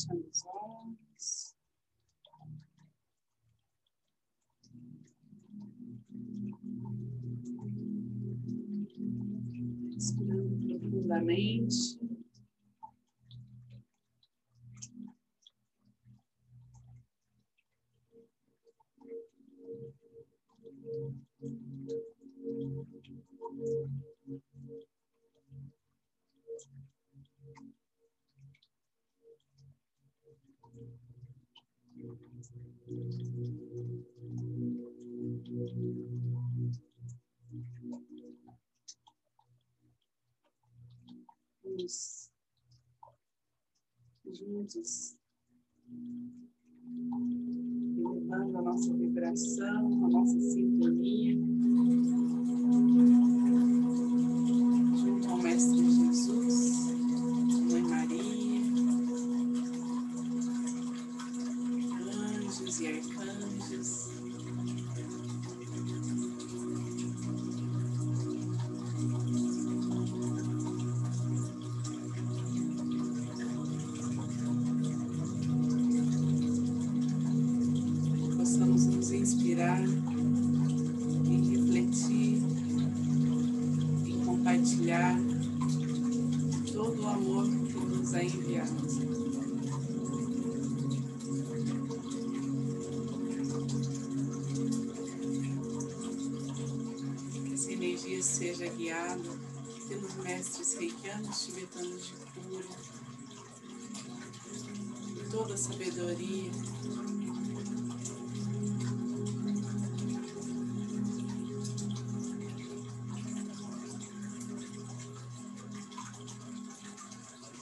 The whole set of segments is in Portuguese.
Fechando os olhos. Respirando profundamente. Juntos elevando a nossa vibração, a nossa sintonia. E refletir e compartilhar todo o amor que nos é enviado. Que essa energia seja guiada pelos mestres reikianos tibetanos de cura, toda a sabedoria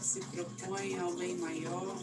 se propõe ao bem maior.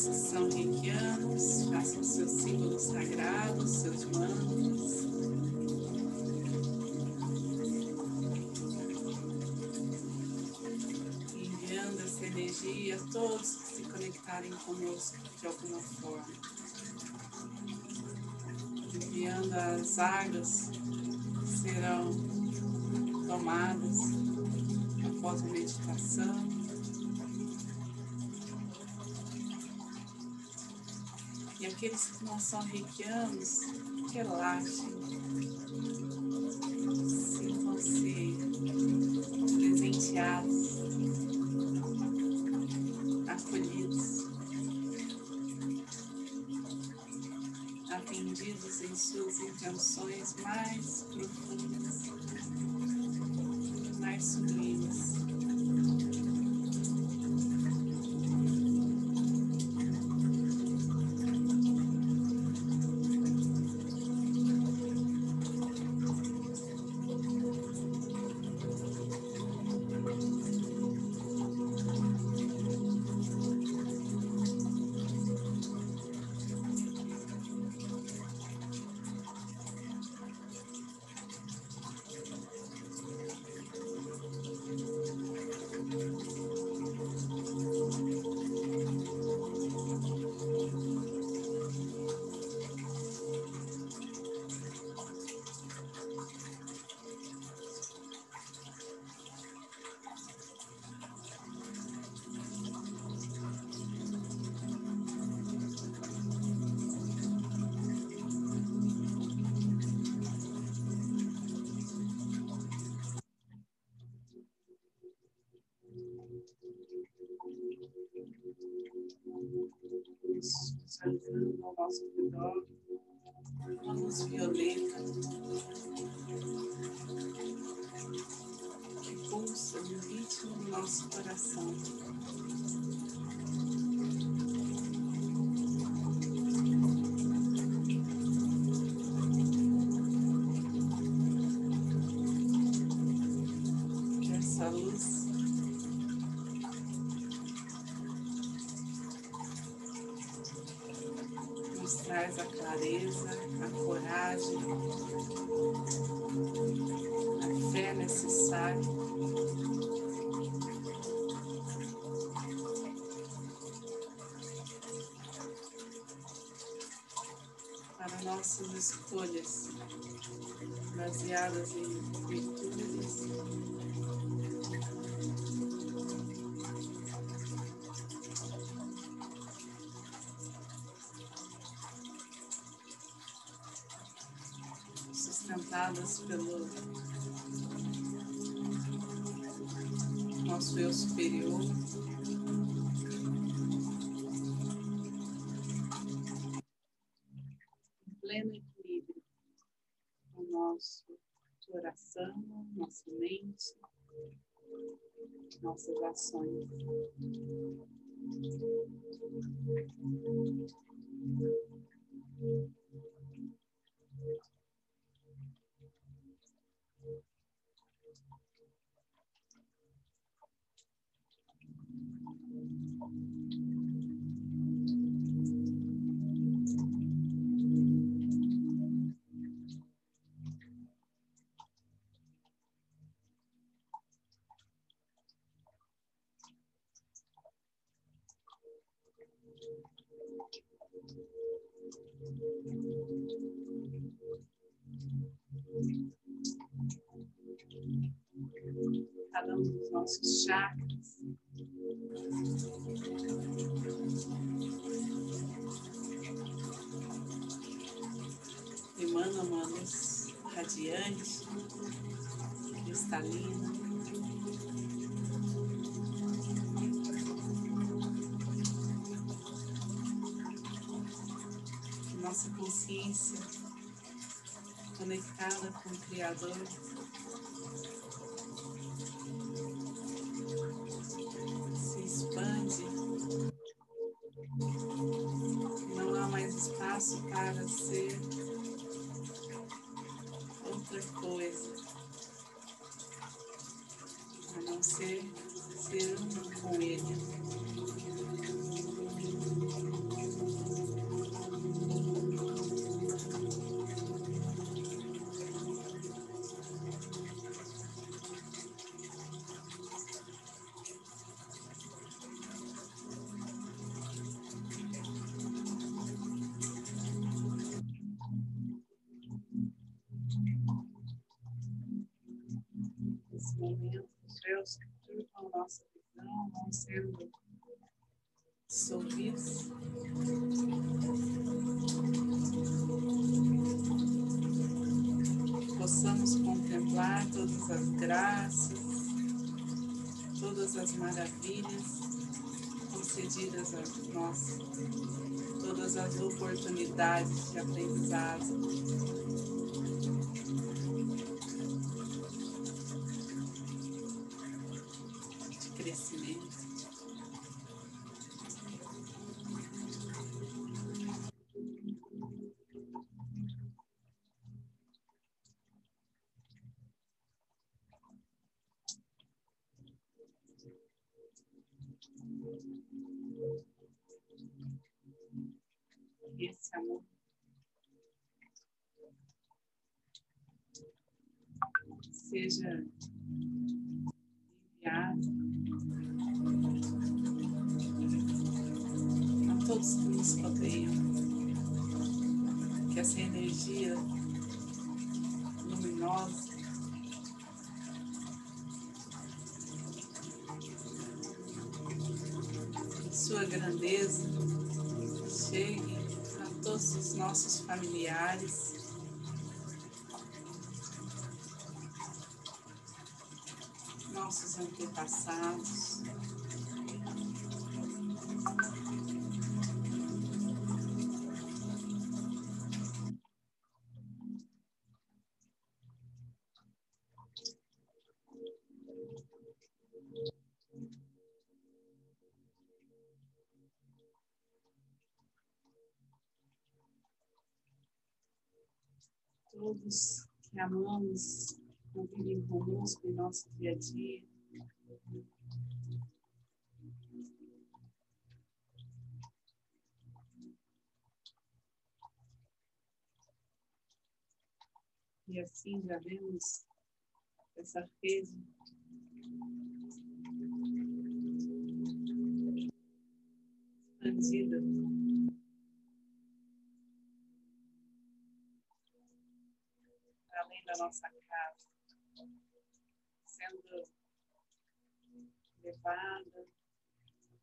Aqueles que são reikianos, façam seus símbolos sagrados, seus mantras. Enviando essa energia a todos que se conectarem conosco de alguma forma. Enviando as águas que serão tomadas após a meditação. Aqueles que não são reikianos, relaxem. Sintam-se presenteados, acolhidos, atendidos em suas intenções mais profundas, mais sublimes. Visualizando ao nosso redor uma luz violeta que pulsa no ritmo do nosso coração. Clareza, a coragem, a fé necessária. Para nossas escolhas baseadas em virtudes sustentadas pelo nosso eu superior. Em pleno equilíbrio nosso coração, nossa mente, nossas ações. Cada um dos nossos chakras. Emana uma luz radiante, cristalina. Nossa consciência conectada com o Criador. Se expande. Não há mais espaço para ser outra coisa, a não ser ser um com Ele. Véus que turvam a nossa visão vão sendo dissolvidos. Possamos contemplar todas as graças, todas as maravilhas concedidas a nós, todas as oportunidades de aprendizado. Crescimento. Esse amor seja todos que nos rodeiam, que essa energia luminosa sua grandeza chegue a todos os nossos familiares. Nossos antepassados, todos que amamos convivem conosco em nosso dia a dia. E assim já vemos essa rede expandida nossa casa, sendo levada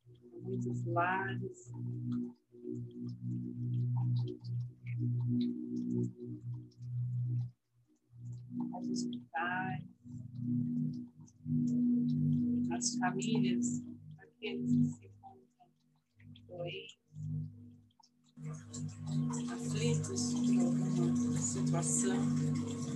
a muitos lares. Aos hospitais, as famílias, aqueles que se doentes, aflitos por alguma situação.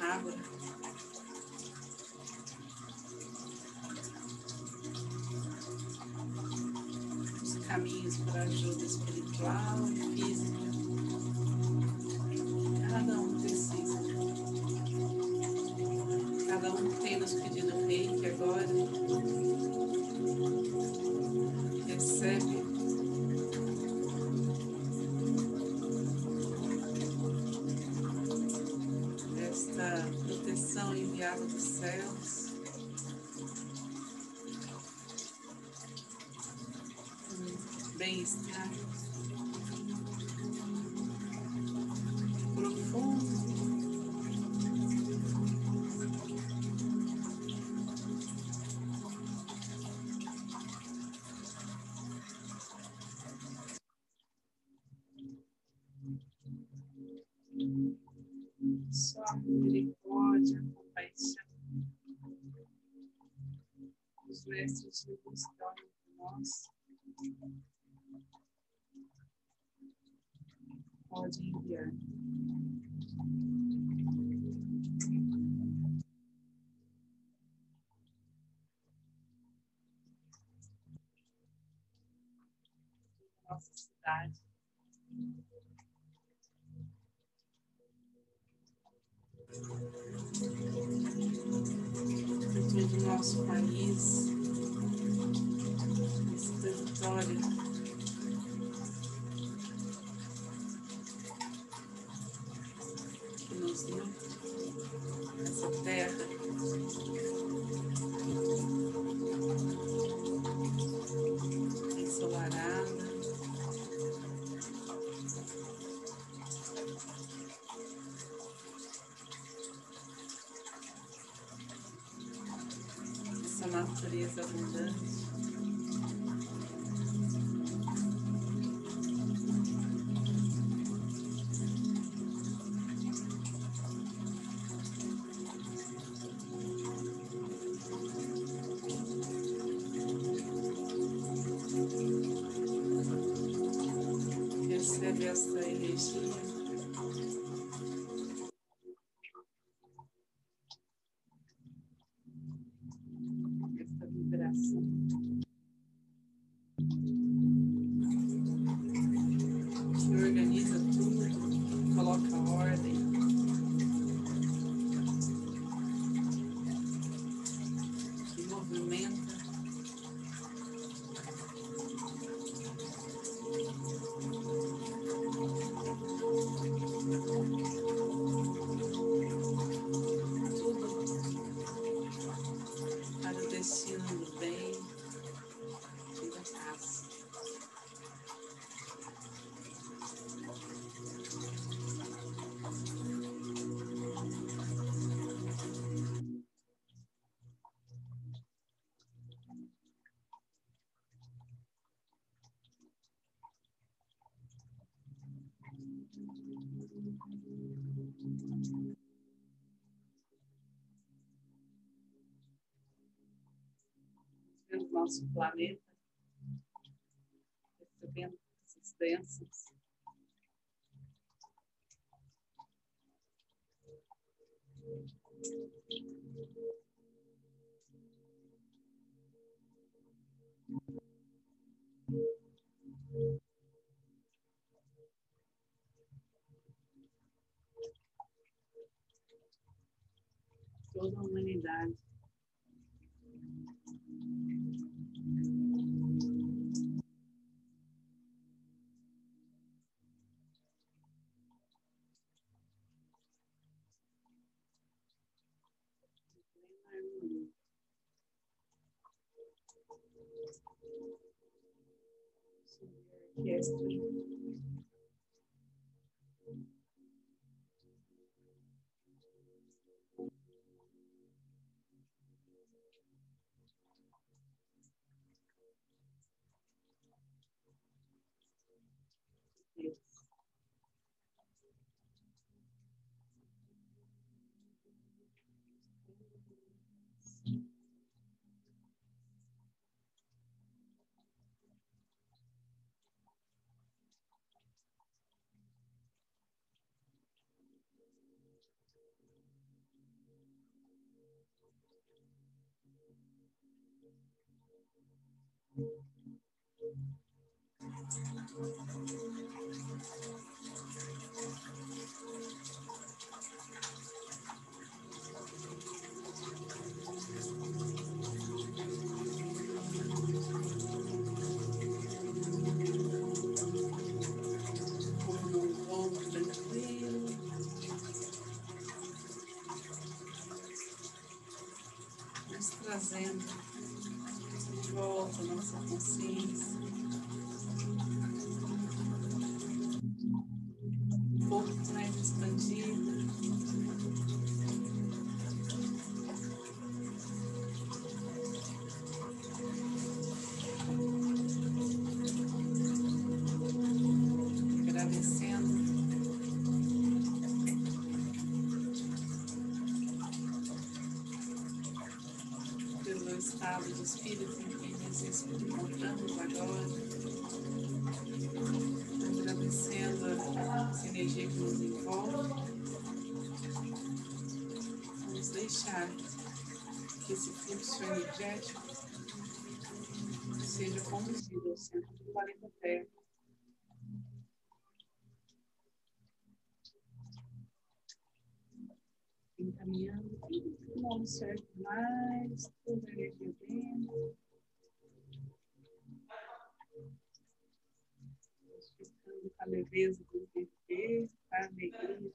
Água. Enviada dos céus. Bem-estar Pode enviar. Nossa cidade. o nosso país, esse território. Que nos essa terra. Ensolarada. essa natureza abundante. Vendo nosso planeta, recebendo essas bênçãos. Toda Yes. Thank you. Pouco mais expandida. estado de espírito em que nos encontramos agora, que nos envolve. Vamos deixar que esse fluxo energético seja conduzido ao centro do planeta Terra. Encaminhando tudo não serve mais, toda a energia dentro. Ficando com a leveza do viver, a alegria.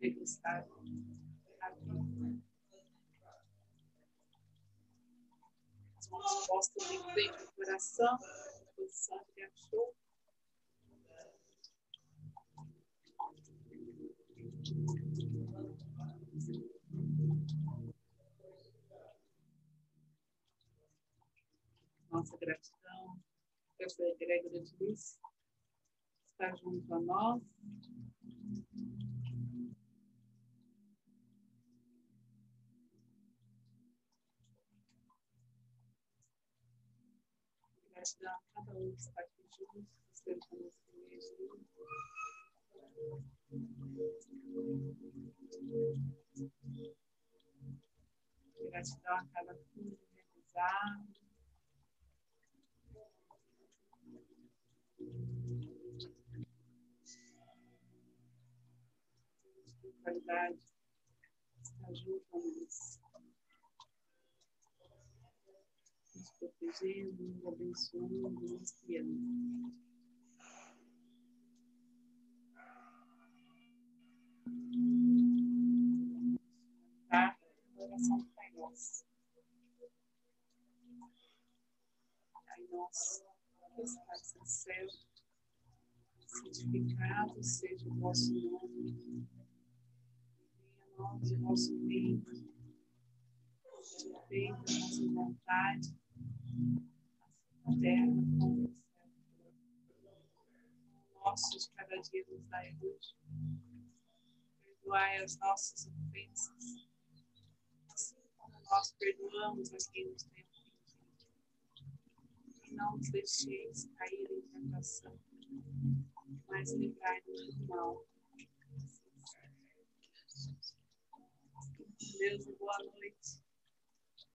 Degustar a vida. As mãos postas em frente ao coração, posição de achou. Nossa gratidão essa egrégora de luz está junto a nós. Gratidão a cada um que está aqui junto, energia. Gratidão a cada cura realizado. Espiritualidade está junto a nós. Nos protegendo, nos abençoando, nos guiando. Tá? Oração do Pai Nosso. Pai Nosso, que estás no céu, santificado seja o vosso nome. Venha a nós o vosso reino. Seja feita nossa vontade, assim na terra como no céu. nosso de cada dia nos dai hoje. Perdoai as nossas ofensas, assim como nós perdoamos a quem nos tem ofendido. E não nos deixeis cair em tentação, mas livrai-nos do mal. Deus, boa noite.